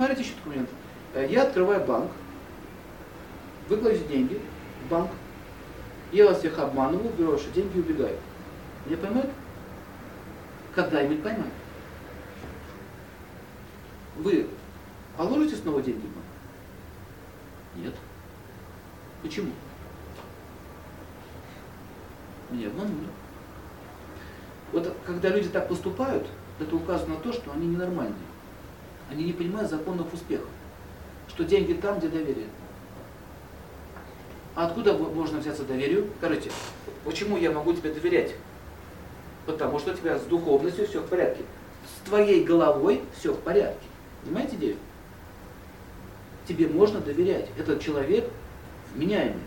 смотрите еще момент. Э, Я открываю банк, вы кладете деньги в банк, я вас всех обманываю, беру ваши деньги и убегаю. Меня поймают? Когда-нибудь поймают. Вы положите снова деньги в банк? Нет. Почему? Меня обманули. Вот когда люди так поступают, это указано на то, что они ненормальные. Они не понимают законов успеха. Что деньги там, где доверие. А откуда можно взяться доверию? Скажите, почему я могу тебе доверять? Потому что у тебя с духовностью все в порядке. С твоей головой все в порядке. Понимаете идею? Тебе можно доверять. Этот человек вменяемый.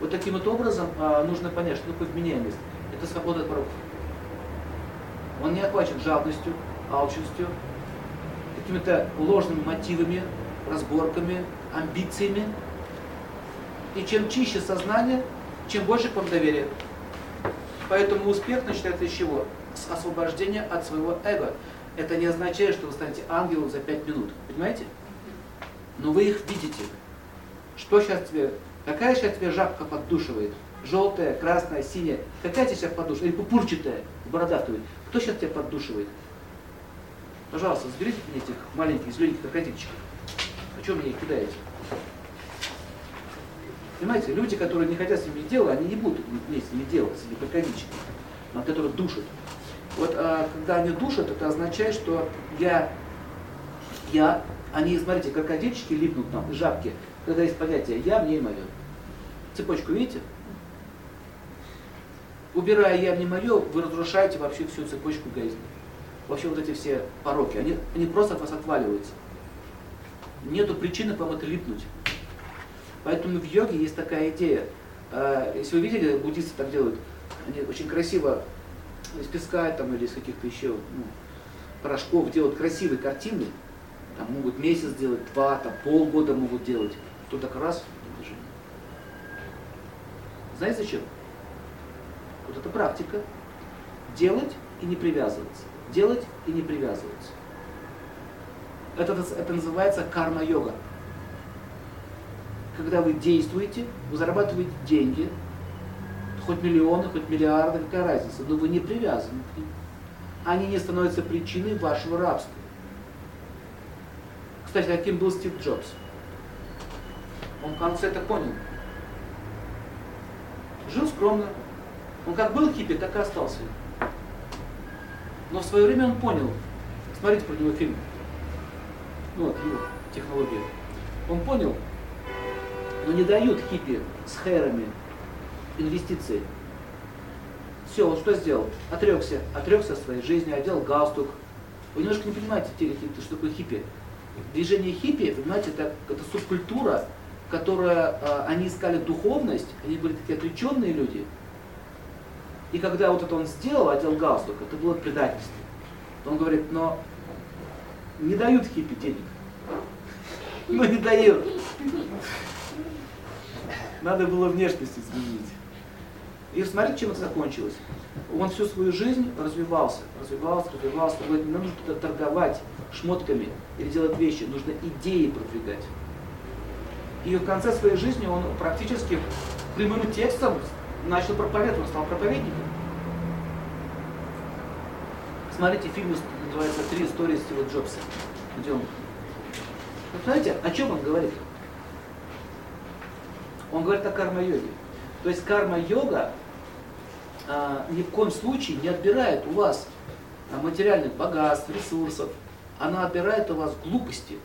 Вот таким вот образом а, нужно понять, что такое вменяемость. Это свобода от пороков. Он не охвачен жадностью, алчностью, какими-то ложными мотивами, разборками, амбициями. И чем чище сознание, чем больше к вам доверия. Поэтому успех начинается с чего? С освобождения от своего эго. Это не означает, что вы станете ангелом за пять минут. Понимаете? Но вы их видите. Что сейчас тебе, какая сейчас тебе жабка поддушивает? Желтая, красная, синяя. Какая тебе сейчас поддушивает? Или пупурчатая, бородатую. Кто сейчас тебя поддушивает? Пожалуйста, заберите мне этих маленьких зелененьких крокодильчиков. А что мне их кидаете? Понимаете, люди, которые не хотят с ними дела, они не будут иметь с ними дело, с этими крокодильчиками, которые душат. Вот а, когда они душат, это означает, что я, я, они, смотрите, крокодильчики липнут нам, жабки, когда есть понятие я, мне и мое. Цепочку видите? Убирая я, мне мое, вы разрушаете вообще всю цепочку жизни. Вообще вот эти все пороки, они, они просто от вас отваливаются. Нету причины к вам это липнуть. Поэтому в йоге есть такая идея. А, если вы видели, буддисты так делают, они очень красиво из песка там, или из каких-то еще ну, порошков делают красивые картины. Там могут месяц делать, два, там, полгода могут делать. Тут так раз, движение. Знаете зачем? Вот это практика. Делать и не привязываться. Делать и не привязываться. Это, это называется карма-йога когда вы действуете, вы зарабатываете деньги, хоть миллионы, хоть миллиарды, какая разница, но вы не привязаны к ним. Они не становятся причиной вашего рабства. Кстати, каким был Стив Джобс? Он в конце это понял. Жил скромно. Он как был хиппи, так и остался. Но в свое время он понял, смотрите про него фильм, ну вот его технология. Он понял, но не дают хиппи с хэрами инвестиции. Все, он что сделал? Отрекся, отрекся от своей жизни, одел галстук. Вы немножко не понимаете, что такое хиппи. Движение хиппи, понимаете, это, это субкультура, которая, э, они искали духовность, они были такие отреченные люди. И когда вот это он сделал, одел галстук, это было предательство. Он говорит, но не дают хиппи денег. Ну не дают. Надо было внешность изменить. И смотрите, чем это закончилось. Он всю свою жизнь развивался, развивался, развивался. Он говорит, не нужно торговать шмотками или делать вещи, нужно идеи продвигать. И в конце своей жизни он практически прямым текстом начал проповедовать, он стал проповедником. Смотрите, фильм называется «Три истории Стива Джобса», где он... Вы знаете, о чем он говорит? Он говорит о карма-йоге. То есть карма-йога а, ни в коем случае не отбирает у вас материальных богатств, ресурсов. Она отбирает у вас глупости.